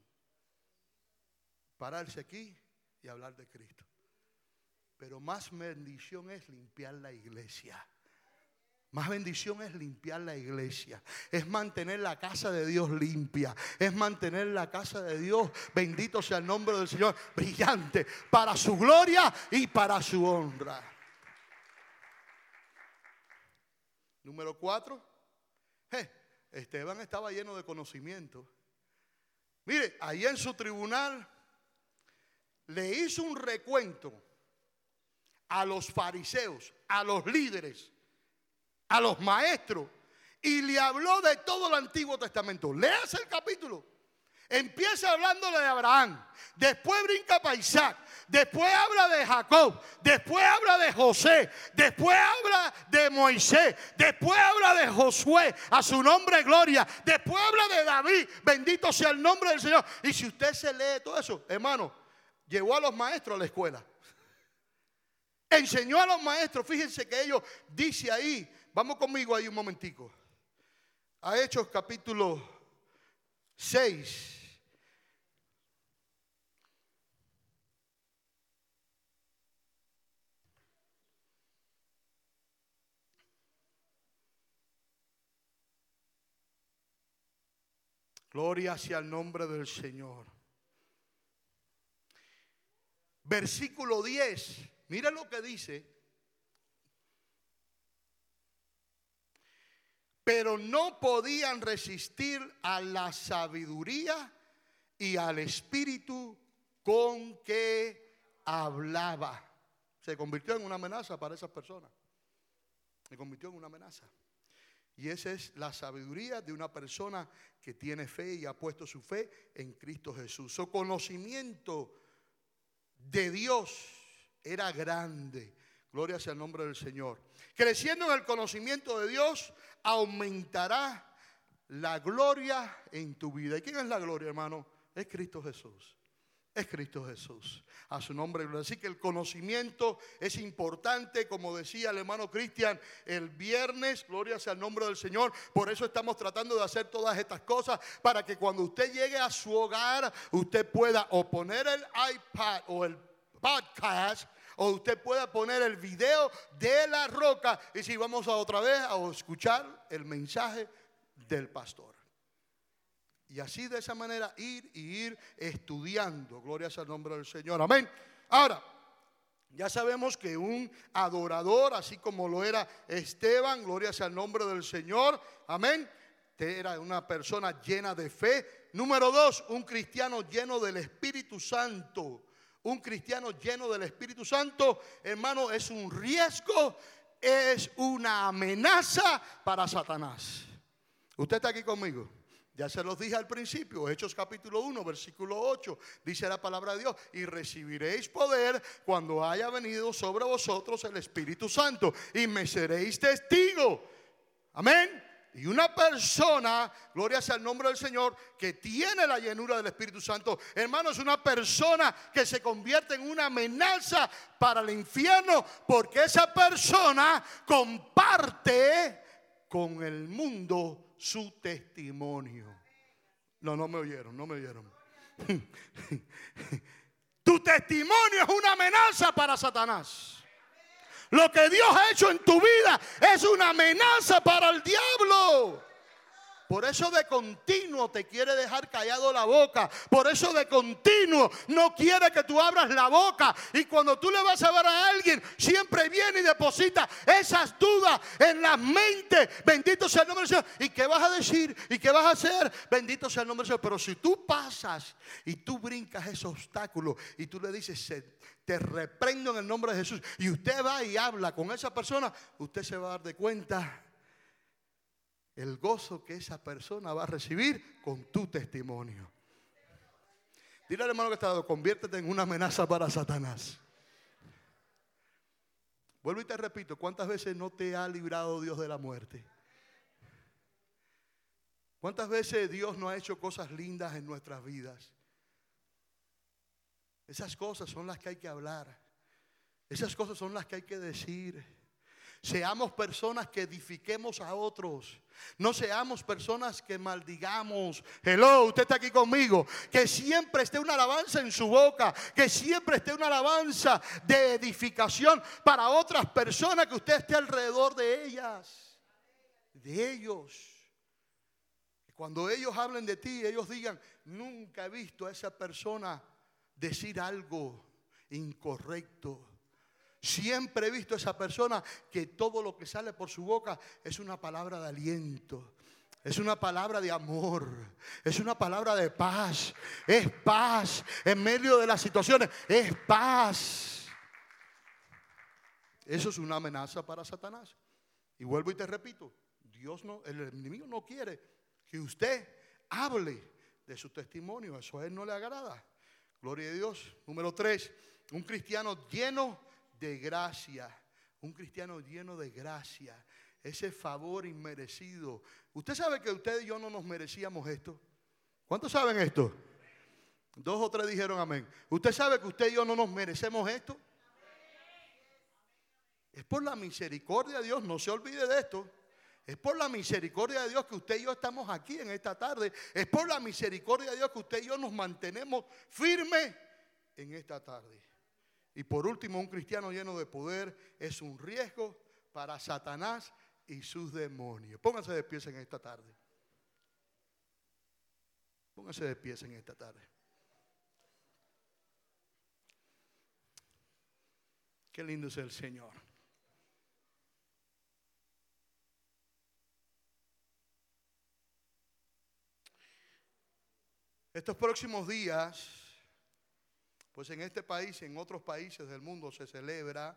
Pararse aquí y hablar de Cristo. Pero más bendición es limpiar la iglesia. Más bendición es limpiar la iglesia, es mantener la casa de Dios limpia, es mantener la casa de Dios, bendito sea el nombre del Señor, brillante, para su gloria y para su honra. Número cuatro, Esteban estaba lleno de conocimiento. Mire, ahí en su tribunal le hizo un recuento a los fariseos, a los líderes, a los maestros, y le habló de todo el Antiguo Testamento. Leas el capítulo. Empieza hablándole de Abraham, después brinca para Isaac, después habla de Jacob, después habla de José, después habla de Moisés, después habla de Josué, a su nombre gloria, después habla de David, bendito sea el nombre del Señor. Y si usted se lee todo eso, hermano, llevó a los maestros a la escuela. Enseñó a los maestros, fíjense que ellos, dice ahí, vamos conmigo ahí un momentico, a Hechos capítulo 6. Gloria hacia el nombre del Señor. Versículo 10. Mira lo que dice. Pero no podían resistir a la sabiduría y al espíritu con que hablaba. Se convirtió en una amenaza para esas personas. Se convirtió en una amenaza. Y esa es la sabiduría de una persona que tiene fe y ha puesto su fe en Cristo Jesús. Su conocimiento de Dios era grande. Gloria sea el nombre del Señor. Creciendo en el conocimiento de Dios, aumentará la gloria en tu vida. ¿Y quién es la gloria, hermano? Es Cristo Jesús es Cristo Jesús. A su nombre. Así que el conocimiento es importante, como decía el hermano Cristian el viernes, gloria sea el nombre del Señor. Por eso estamos tratando de hacer todas estas cosas, para que cuando usted llegue a su hogar, usted pueda o poner el iPad o el podcast o usted pueda poner el video de la roca y si vamos a otra vez a escuchar el mensaje del pastor. Y así de esa manera ir y ir estudiando. Gloria al nombre del Señor. Amén. Ahora, ya sabemos que un adorador, así como lo era Esteban, gloria el nombre del Señor. Amén. Era una persona llena de fe. Número dos, un cristiano lleno del Espíritu Santo. Un cristiano lleno del Espíritu Santo, hermano, es un riesgo, es una amenaza para Satanás. ¿Usted está aquí conmigo? Ya se los dije al principio, Hechos capítulo 1, versículo 8, dice la palabra de Dios, y recibiréis poder cuando haya venido sobre vosotros el Espíritu Santo, y me seréis testigo. Amén. Y una persona, gloria sea el nombre del Señor, que tiene la llenura del Espíritu Santo, hermano, es una persona que se convierte en una amenaza para el infierno, porque esa persona comparte con el mundo su testimonio. No, no me oyeron, no me oyeron. tu testimonio es una amenaza para Satanás. Lo que Dios ha hecho en tu vida es una amenaza para el diablo. Por eso de continuo te quiere dejar callado la boca. Por eso de continuo no quiere que tú abras la boca. Y cuando tú le vas a hablar a alguien, siempre viene y deposita esas dudas en la mente. Bendito sea el nombre del Señor. ¿Y qué vas a decir? ¿Y qué vas a hacer? Bendito sea el nombre del Señor. Pero si tú pasas y tú brincas ese obstáculo y tú le dices, te reprendo en el nombre de Jesús. Y usted va y habla con esa persona, usted se va a dar de cuenta el gozo que esa persona va a recibir con tu testimonio. Dile al hermano que está dado, conviértete en una amenaza para Satanás. Vuelvo y te repito, ¿cuántas veces no te ha librado Dios de la muerte? ¿Cuántas veces Dios no ha hecho cosas lindas en nuestras vidas? Esas cosas son las que hay que hablar. Esas cosas son las que hay que decir. Seamos personas que edifiquemos a otros. No seamos personas que maldigamos. Hello, usted está aquí conmigo. Que siempre esté una alabanza en su boca. Que siempre esté una alabanza de edificación para otras personas que usted esté alrededor de ellas. de ellos. Cuando ellos hablen de ti, ellos digan, nunca he visto a esa persona decir algo incorrecto. Siempre he visto a esa persona que todo lo que sale por su boca es una palabra de aliento. Es una palabra de amor, es una palabra de paz, es paz en medio de las situaciones, es paz. Eso es una amenaza para Satanás. Y vuelvo y te repito, Dios no, el enemigo no quiere que usted hable de su testimonio, eso a él no le agrada. Gloria a Dios. Número tres, un cristiano lleno de gracia, un cristiano lleno de gracia, ese favor inmerecido. Usted sabe que usted y yo no nos merecíamos esto. ¿Cuántos saben esto? Dos o tres dijeron amén. ¿Usted sabe que usted y yo no nos merecemos esto? Es por la misericordia de Dios, no se olvide de esto. Es por la misericordia de Dios que usted y yo estamos aquí en esta tarde. Es por la misericordia de Dios que usted y yo nos mantenemos firmes en esta tarde. Y por último, un cristiano lleno de poder es un riesgo para Satanás y sus demonios. Pónganse de pies en esta tarde. Pónganse de pies en esta tarde. Qué lindo es el Señor. Estos próximos días, pues en este país y en otros países del mundo se celebra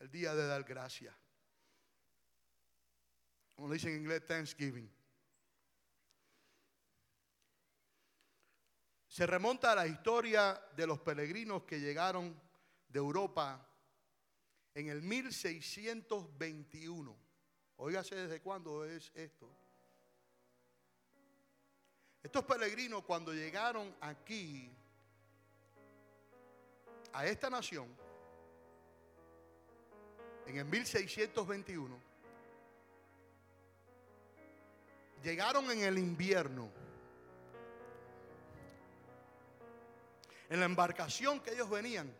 el Día de Dar Gracias. Como dicen en inglés, Thanksgiving. Se remonta a la historia de los peregrinos que llegaron de Europa en el 1621. Óigase desde cuándo es esto. Estos peregrinos cuando llegaron aquí, a esta nación, en el 1621, llegaron en el invierno. En la embarcación que ellos venían,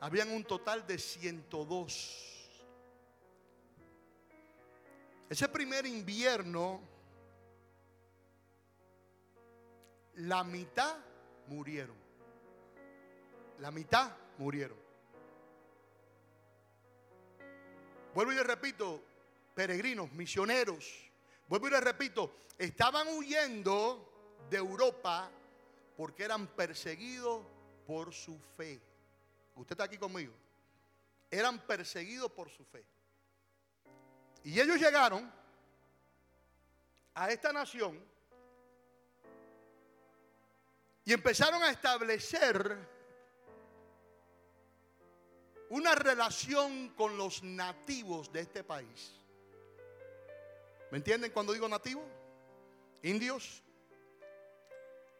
habían un total de 102. Ese primer invierno la mitad murieron. La mitad murieron. Vuelvo y le repito, peregrinos, misioneros. Vuelvo y le repito, estaban huyendo de Europa porque eran perseguidos por su fe. Usted está aquí conmigo. Eran perseguidos por su fe. Y ellos llegaron a esta nación y empezaron a establecer una relación con los nativos de este país. ¿Me entienden cuando digo nativo? Indios.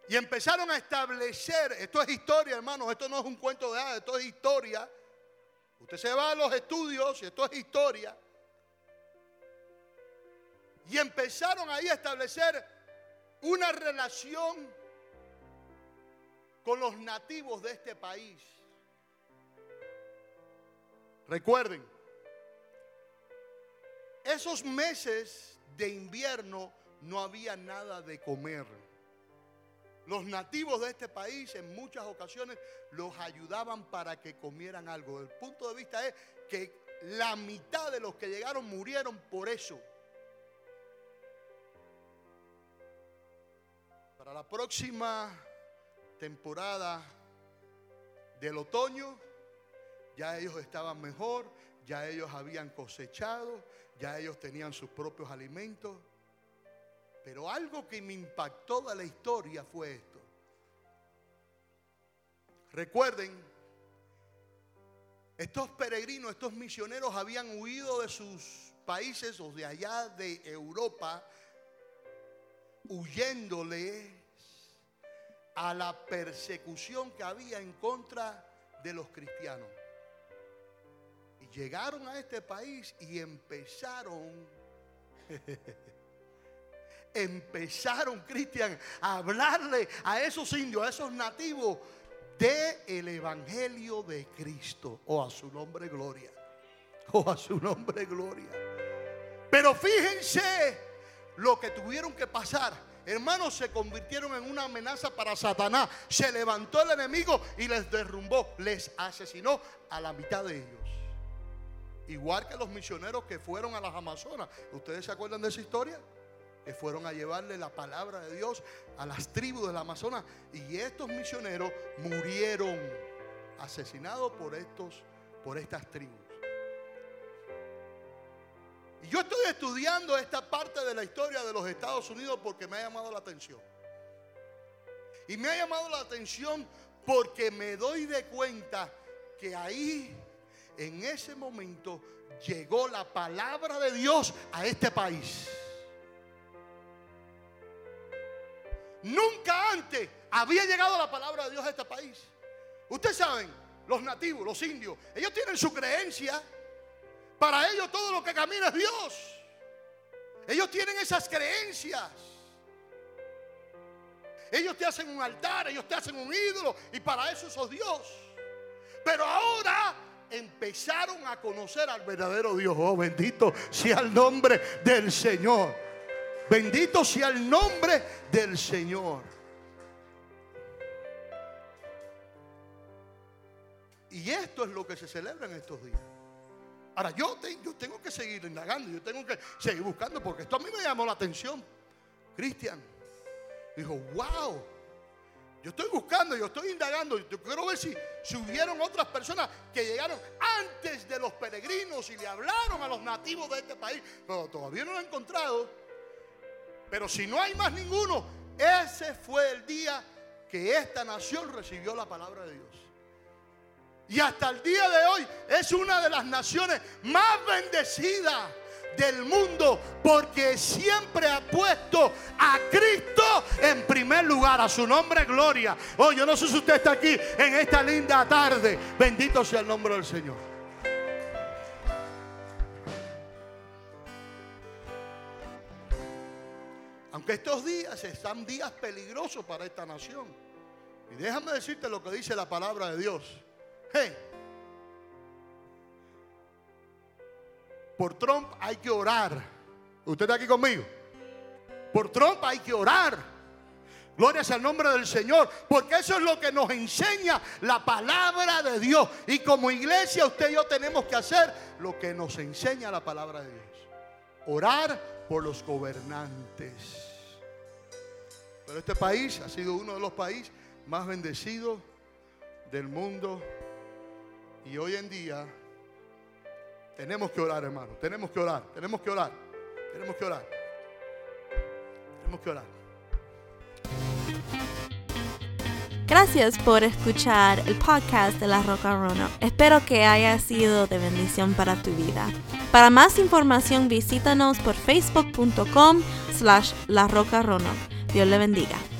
Y empezaron a establecer, esto es historia hermanos, esto no es un cuento de hadas, esto es historia. Usted se va a los estudios esto es historia. Y empezaron ahí a establecer una relación con los nativos de este país. Recuerden, esos meses de invierno no había nada de comer. Los nativos de este país en muchas ocasiones los ayudaban para que comieran algo. El punto de vista es que la mitad de los que llegaron murieron por eso. Para la próxima temporada del otoño, ya ellos estaban mejor, ya ellos habían cosechado, ya ellos tenían sus propios alimentos. Pero algo que me impactó de la historia fue esto. Recuerden, estos peregrinos, estos misioneros habían huido de sus países o de allá de Europa, huyéndole a la persecución que había en contra de los cristianos. Y llegaron a este país y empezaron, empezaron, Cristian, a hablarle a esos indios, a esos nativos, de el Evangelio de Cristo. O a su nombre gloria. O a su nombre gloria. Pero fíjense lo que tuvieron que pasar. Hermanos, se convirtieron en una amenaza para Satanás. Se levantó el enemigo y les derrumbó, les asesinó a la mitad de ellos. Igual que los misioneros que fueron a las Amazonas. ¿Ustedes se acuerdan de esa historia? Que fueron a llevarle la palabra de Dios a las tribus del Amazonas. Y estos misioneros murieron asesinados por, estos, por estas tribus. Yo estoy estudiando esta parte de la historia de los Estados Unidos porque me ha llamado la atención. Y me ha llamado la atención porque me doy de cuenta que ahí, en ese momento, llegó la palabra de Dios a este país. Nunca antes había llegado la palabra de Dios a este país. Ustedes saben, los nativos, los indios, ellos tienen su creencia para ellos todo lo que camina es Dios. Ellos tienen esas creencias. Ellos te hacen un altar, ellos te hacen un ídolo y para eso sos Dios. Pero ahora empezaron a conocer al verdadero Dios. Oh, bendito sea el nombre del Señor. Bendito sea el nombre del Señor. Y esto es lo que se celebra en estos días. Ahora, yo, tengo que seguir indagando, yo tengo que seguir buscando, porque esto a mí me llamó la atención. Cristian dijo, wow, yo estoy buscando, yo estoy indagando, yo quiero ver si, si hubieron otras personas que llegaron antes de los peregrinos y le hablaron a los nativos de este país, pero todavía no lo he encontrado. Pero si no hay más ninguno, ese fue el día que esta nación recibió la palabra de Dios. Y hasta el día de hoy es una de las naciones más bendecidas del mundo porque siempre ha puesto a Cristo en primer lugar, a su nombre gloria. Oh, yo no sé si usted está aquí en esta linda tarde. Bendito sea el nombre del Señor. Aunque estos días están días peligrosos para esta nación. Y déjame decirte lo que dice la palabra de Dios. Por Trump hay que orar. ¿Usted está aquí conmigo? Por Trump hay que orar. Gloria al nombre del Señor, porque eso es lo que nos enseña la palabra de Dios. Y como iglesia usted y yo tenemos que hacer lo que nos enseña la palabra de Dios. Orar por los gobernantes. Pero este país ha sido uno de los países más bendecidos del mundo y hoy en día tenemos que orar, hermano. Tenemos que orar, tenemos que orar, tenemos que orar. Tenemos que orar. Gracias por escuchar el podcast de La Roca Rono. Espero que haya sido de bendición para tu vida. Para más información visítanos por facebook.com slash La Roca Rono. Dios le bendiga.